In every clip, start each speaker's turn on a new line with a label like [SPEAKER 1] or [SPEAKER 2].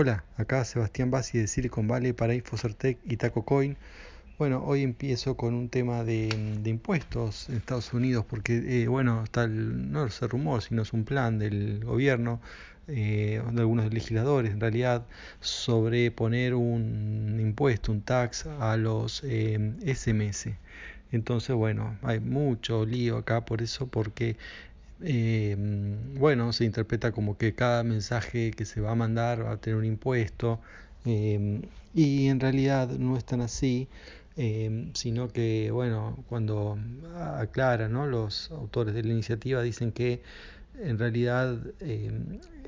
[SPEAKER 1] Hola, acá Sebastián Bassi de Silicon Valley para Infocertec y TacoCoin. Bueno, hoy empiezo con un tema de, impuestos en Estados Unidos porque, eh, bueno, está el, no es el rumor, sino es un plan del gobierno, eh, de algunos legisladores en realidad, sobre poner un impuesto, un tax a los SMS. Eh, Entonces, bueno, hay mucho lío acá por eso, porque eh, bueno, se interpreta como que cada mensaje que se va a mandar va a tener un impuesto eh, y en realidad no es tan así, eh, sino que, bueno, cuando aclaran, ¿no? los autores de la iniciativa dicen que en realidad,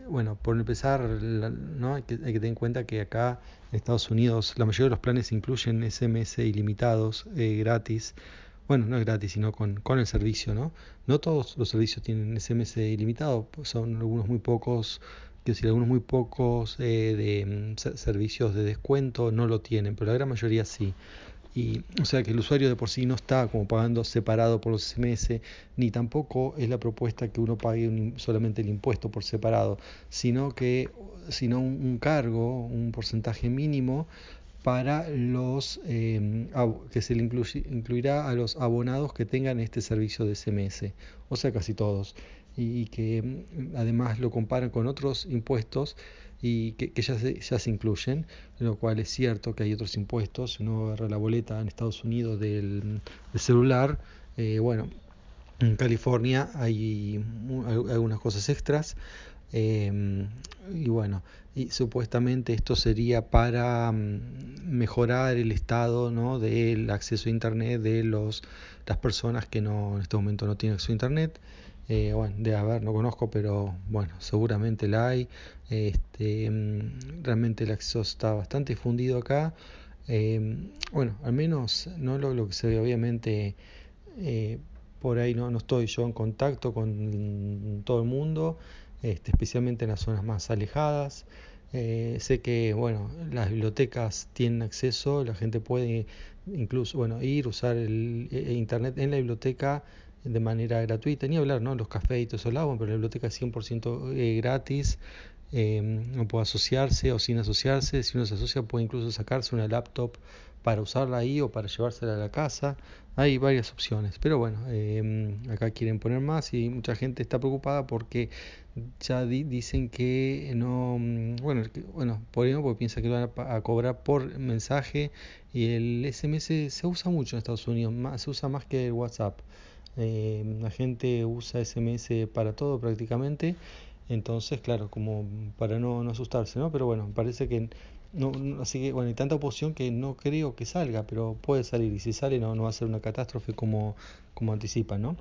[SPEAKER 1] bueno, por empezar, ¿no? hay, que, hay que tener en cuenta que acá en Estados Unidos la mayoría de los planes incluyen SMS ilimitados, gratis, bueno, no es gratis, sino con, con el servicio, ¿no? No todos los servicios tienen SMS ilimitado, pues son algunos muy pocos, quiero decir, algunos muy pocos eh, de mm, servicios de descuento no lo tienen, pero la gran mayoría sí. Y, o sea que el usuario de por sí no está como pagando separado por los SMS, ni tampoco es la propuesta que uno pague solamente el impuesto por separado, sino que sino un cargo, un porcentaje mínimo para los em, que se le incluirá a los abonados que tengan este servicio de SMS, o sea, casi todos, y, que em, además lo comparan con otros impuestos y que, ya, se, ya se incluyen, lo cual es cierto que hay otros impuestos, si uno agarra la boleta en Estados Unidos del, celular, eh, bueno, en California hay algunas cosas extras, Em, y bueno, y supuestamente esto sería para mm, mejorar el estado ¿no? del acceso a Internet de los, las personas que no en este momento no tienen acceso a Internet. Eh, bueno, de haber, no conozco, pero bueno, seguramente la hay. Este, mm, realmente el acceso está bastante difundido acá. Em, bueno, al menos no lo, lo, que se ve, obviamente, eh, por ahí no, no estoy yo en contacto con todo el mundo este, especialmente en las zonas más alejadas. Eh, sé que bueno, las bibliotecas tienen acceso, la gente puede incluso bueno, ir, usar el, e, internet en la biblioteca de manera gratuita, ni hablar, ¿no? Los cafés y todo eso pero la biblioteca es 100% eh, gratis, eh, no puede asociarse o sin asociarse, si uno se asocia puede incluso sacarse una laptop para usarla ahí o para llevársela a la casa. Hay varias opciones, pero bueno, em, acá quieren poner más y mucha gente está preocupada porque ya dicen que no, mm, bueno, bueno, por ejemplo, porque piensa que lo van a, cobrar por mensaje y el SMS se usa mucho en Estados Unidos, más, se usa más que el WhatsApp. Em, la gente usa SMS para todo prácticamente, entonces, claro, como para no, no asustarse, ¿no? Pero bueno, parece que no, así que bueno, hay tanta oposición que no creo que salga, pero puede salir. Y si sale, no, no va a ser una catástrofe como, como anticipan, ¿no?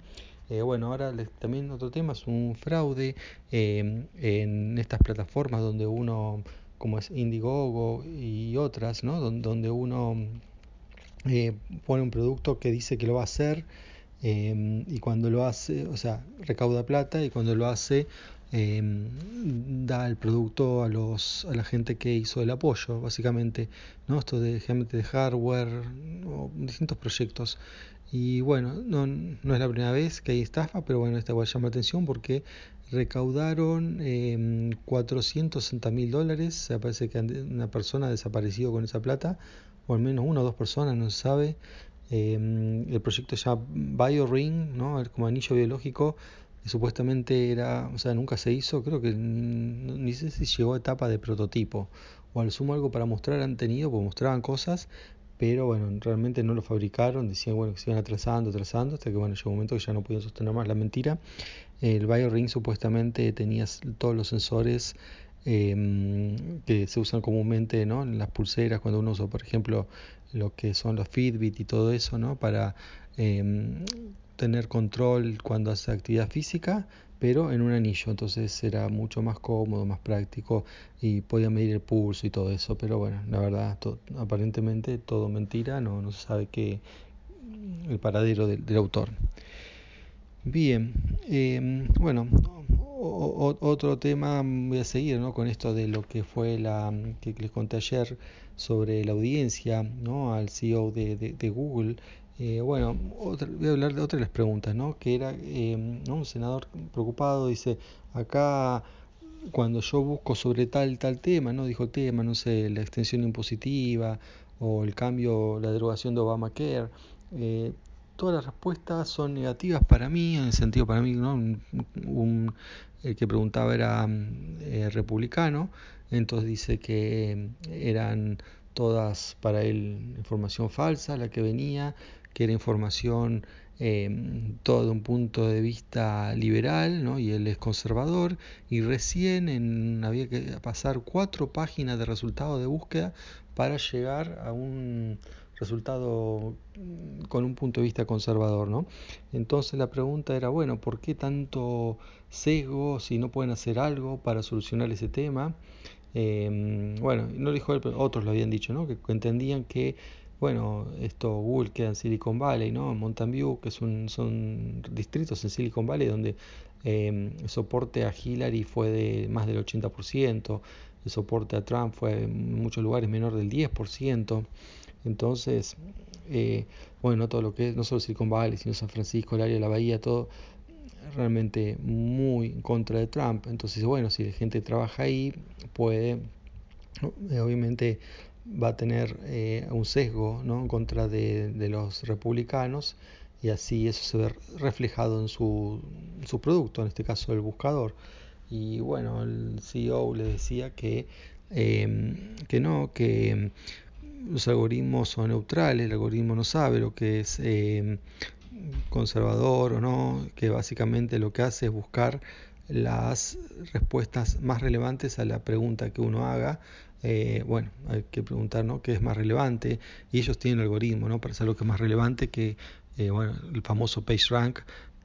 [SPEAKER 1] Eh, bueno, ahora también otro tema es un fraude eh, en estas plataformas donde uno, como es Indiegogo y otras, ¿no? Donde, uno eh, pone un producto que dice que lo va a hacer y cuando lo hace, o sea, recauda plata y cuando lo hace Em, da el producto a los a la gente que hizo el apoyo básicamente no esto de de hardware o distintos proyectos. Y bueno no, no es la primera vez que hay estafa pero bueno esta igual llama la atención porque recaudaron eh, 460 mil dólares parece que una persona ha desaparecido con esa plata o al menos una o dos personas no se sabe em, el proyecto ya BioRing no como anillo biológico supuestamente era, o sea, nunca se hizo, creo que ni sé si llegó a etapa de prototipo, o al sumo algo para mostrar han tenido, pues mostraban cosas, pero bueno, realmente no lo fabricaron, decían bueno que se iban atrasando, atrasando, hasta que bueno, llegó un momento que ya no podían sostener más la mentira. El BioRing supuestamente tenía todos los sensores em, que se usan comúnmente ¿no? en las pulseras, cuando uno usa, por ejemplo, lo que son los Fitbit y todo eso, ¿no? para em, tener control cuando hace actividad física, pero en un anillo, entonces era mucho más cómodo, más práctico y podía medir el pulso y todo eso, pero bueno, la verdad, aparentemente todo mentira, no, no se sabe qué el paradero del, autor. Bien, em, bueno, otro tema, voy a seguir ¿no? con esto de lo que fue la que les conté ayer sobre la audiencia ¿no? al CEO de, de Google eh, bueno, voy a hablar de otra de las preguntas, ¿no? Que era eh, un senador preocupado, dice, acá cuando yo busco sobre tal tal tema, no dijo tema, no sé, la extensión impositiva o el cambio, la derogación de Obamacare, eh, todas las respuestas son negativas para mí, en el sentido para mí, ¿no? Un, el que preguntaba era eh, republicano, entonces dice que eran todas para él información falsa la que venía, que era información eh, todo de un punto de vista liberal, ¿no? y él es conservador, y recién en, había que pasar cuatro páginas de resultados de búsqueda para llegar a un resultado mm, con un punto de vista conservador, ¿no? Entonces la pregunta era, bueno, ¿por qué tanto sesgo si no pueden hacer algo para solucionar ese tema? Eh, bueno, no lo dijo él, otros lo habían dicho, ¿no? Que entendían que, bueno, esto Google queda en Silicon Valley, ¿no? Mountain View, que son, distritos en Silicon Valley donde eh, el soporte a Hillary fue de más del 80%, el soporte a Trump fue en muchos lugares menor del 10%. Entonces, eh, bueno, todo lo que es, no solo Silicon Valley, sino San Francisco, el área de la bahía, todo realmente muy en contra de Trump. Entonces, bueno, si la gente trabaja ahí, puede, eh, obviamente va a tener eh, un sesgo ¿no? en contra de, de, los republicanos y así eso se ve reflejado en su, su producto, en este caso el buscador. Y bueno, el CEO le decía que, eh, que no, que los algoritmos son neutrales, el algoritmo no sabe lo que es eh, conservador o no, que básicamente lo que hace es buscar las respuestas más relevantes a la pregunta que uno haga. Eh, bueno, hay que preguntar ¿no? qué es más relevante y ellos tienen algoritmo ¿no? para saber lo que es más relevante que eh, bueno, el famoso PageRank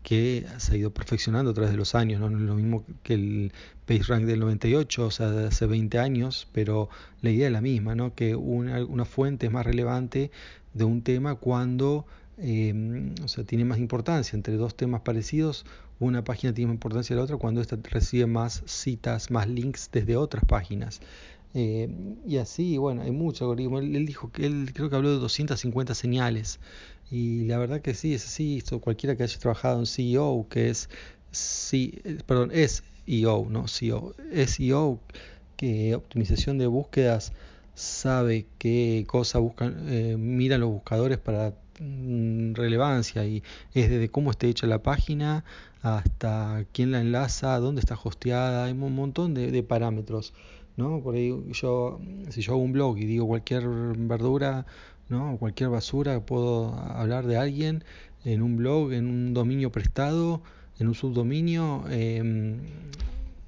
[SPEAKER 1] que se ha ido perfeccionando a través de los años, no, es lo mismo que el PageRank del 98, o sea, de hace 20 años, pero la idea es la misma, ¿no? que una, una fuente es más relevante de un tema cuando eh, o sea, tiene más importancia entre dos temas parecidos, una página tiene más importancia que la otra cuando ésta recibe más citas, más links desde otras páginas. Eh, y así, bueno, hay mucho algoritmo. Él, dijo que él creo que habló de 250 señales. Y la verdad que sí, es así. Cualquiera que haya trabajado en CEO, que es, sí, perdón, es EO, no CEO, SEO, que optimización de búsquedas sabe qué cosa buscan, eh, miran los buscadores para mm, relevancia y es desde cómo esté hecha la página hasta quién la enlaza, dónde está hosteada, hay un montón de, de parámetros. ¿no? Por ahí yo, si yo hago un blog y digo cualquier verdura, ¿no? cualquier basura, puedo hablar de alguien en un blog, en un dominio prestado, en un subdominio, eh,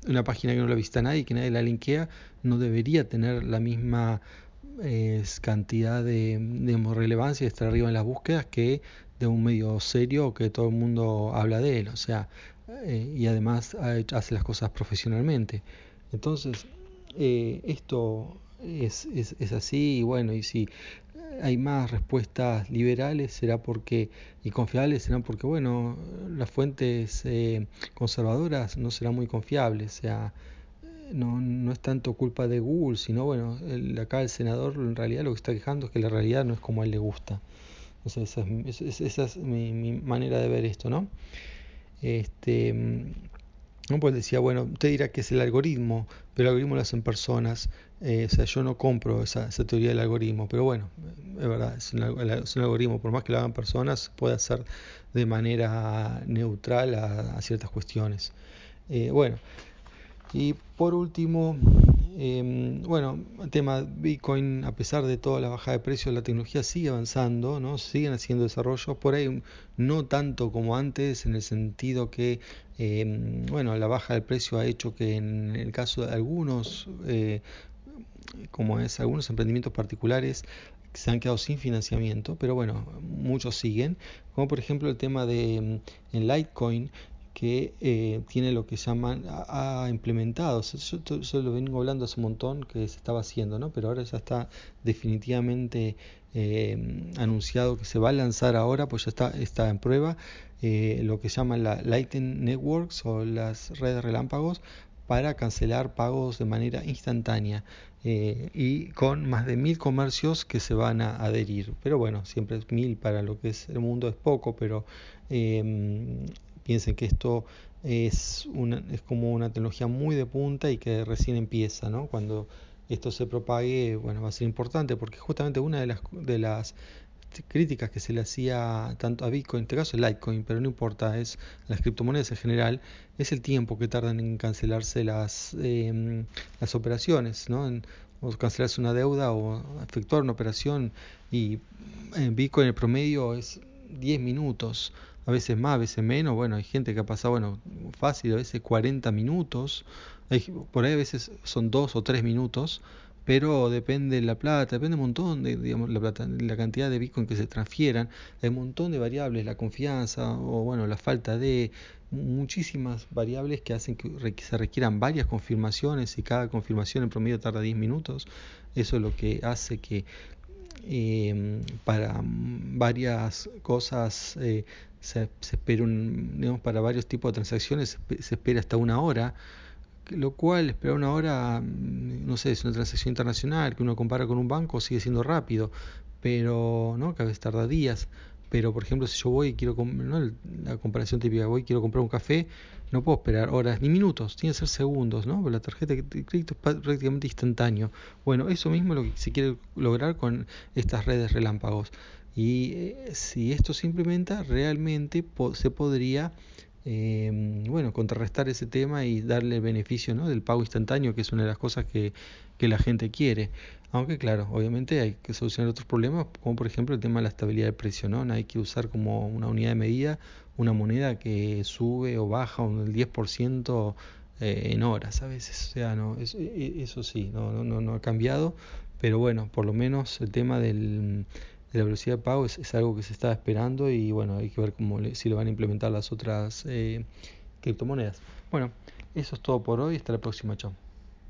[SPEAKER 1] una página que no la visita nadie, que nadie la linkea, no debería tener la misma cantidad de, de, relevancia y estar arriba en las búsquedas que de un medio serio que todo el mundo habla de él, o sea, eh, y además hace las cosas profesionalmente. Entonces, eh, esto es, es, así y bueno, y si hay más respuestas liberales será porque y confiables serán porque bueno, las fuentes eh, conservadoras no serán muy confiables, o sea, no, no es tanto culpa de Google, sino bueno, el, acá el senador en realidad lo que está quejando es que la realidad no es como a él le gusta. Entonces esa es, esa es mi, mi manera de ver esto, ¿no? Este, ¿no? Pues decía, bueno, usted dirá que es el algoritmo, pero el algoritmo lo hacen personas. Eh, o sea, yo no compro esa, esa, teoría del algoritmo, pero bueno, es verdad, es un, algoritmo, por más que lo hagan personas, puede hacer de manera neutral a, a ciertas cuestiones. Eh, bueno, y por último, eh, bueno, el tema Bitcoin, a pesar de toda la bajada de precios, la tecnología sigue avanzando, ¿no? siguen haciendo desarrollos, por ahí no tanto como antes, en el sentido que, eh, bueno, la baja del precio ha hecho que en el caso de algunos, eh, como es algunos emprendimientos particulares, se han quedado sin financiamiento, pero bueno, muchos siguen, como por ejemplo el tema de en Litecoin, que eh, tiene lo que llaman, ha, implementado, yo, yo, lo vengo hablando hace un montón que se estaba haciendo, ¿no? pero ahora ya está definitivamente eh, anunciado que se va a lanzar ahora, pues ya está, está en prueba, eh, lo que llaman la Lightning Networks o las redes relámpagos para cancelar pagos de manera instantánea eh, y con más de mil comercios que se van a adherir. Pero bueno, siempre es mil para lo que es el mundo es poco, pero piensen que esto es, una, es como una tecnología muy de punta y que recién empieza, ¿no? Cuando esto se propague, bueno, va a ser importante porque justamente una de las, de las críticas que se le hacía tanto a Bitcoin, en este caso el Litecoin, pero no importa, es las criptomonedas en general, es el tiempo que tardan en cancelarse las, em, las operaciones, ¿no? En, o cancelarse una deuda o efectuar una operación y en Bitcoin el promedio es 10 minutos, a veces más, a veces menos, bueno, hay gente que ha pasado, bueno, fácil, a veces 40 minutos, por ahí a veces son 2 o 3 minutos, pero depende de la plata, depende un montón de, digamos, la plata, la cantidad de Bitcoin que se transfieran, hay un montón de variables, la confianza o bueno, la falta de muchísimas variables que hacen que se requieran varias confirmaciones y cada confirmación en promedio tarda 10 minutos. Eso es lo que hace que eh, para varias cosas eh, se, se espera un, digamos, para varios tipos de transacciones se, se espera hasta una hora lo cual esperar una hora, mm, no sé, es una transacción internacional que uno compara con un banco, sigue siendo rápido, pero, ¿no? Que a veces tarda días. Pero, por ejemplo, si yo voy y quiero, ¿no? la comparación típica, voy quiero comprar un café, no puedo esperar horas ni minutos, tiene que ser segundos, ¿no? La tarjeta de crédito es prácticamente instantáneo. Bueno, eso mismo es lo que se quiere lograr con estas redes relámpagos. Y eh, si esto se implementa, realmente po se podría eh, bueno, contrarrestar ese tema y darle el beneficio ¿no? del pago instantáneo, que es una de las cosas que, que, la gente quiere. Aunque claro, obviamente hay que solucionar otros problemas, como por ejemplo el tema de la estabilidad de precio, ¿no? Hay que usar como una unidad de medida una moneda que sube o baja un 10% eh, en horas a veces. O sea, no, eso, e, eso sí, no, no, no ha cambiado, pero bueno, por lo menos el tema del de la velocidad de pago es, algo que se está esperando y bueno, hay que ver cómo le, si lo van a implementar las otras eh, criptomonedas. Bueno, eso es todo por hoy, hasta la próxima, chao.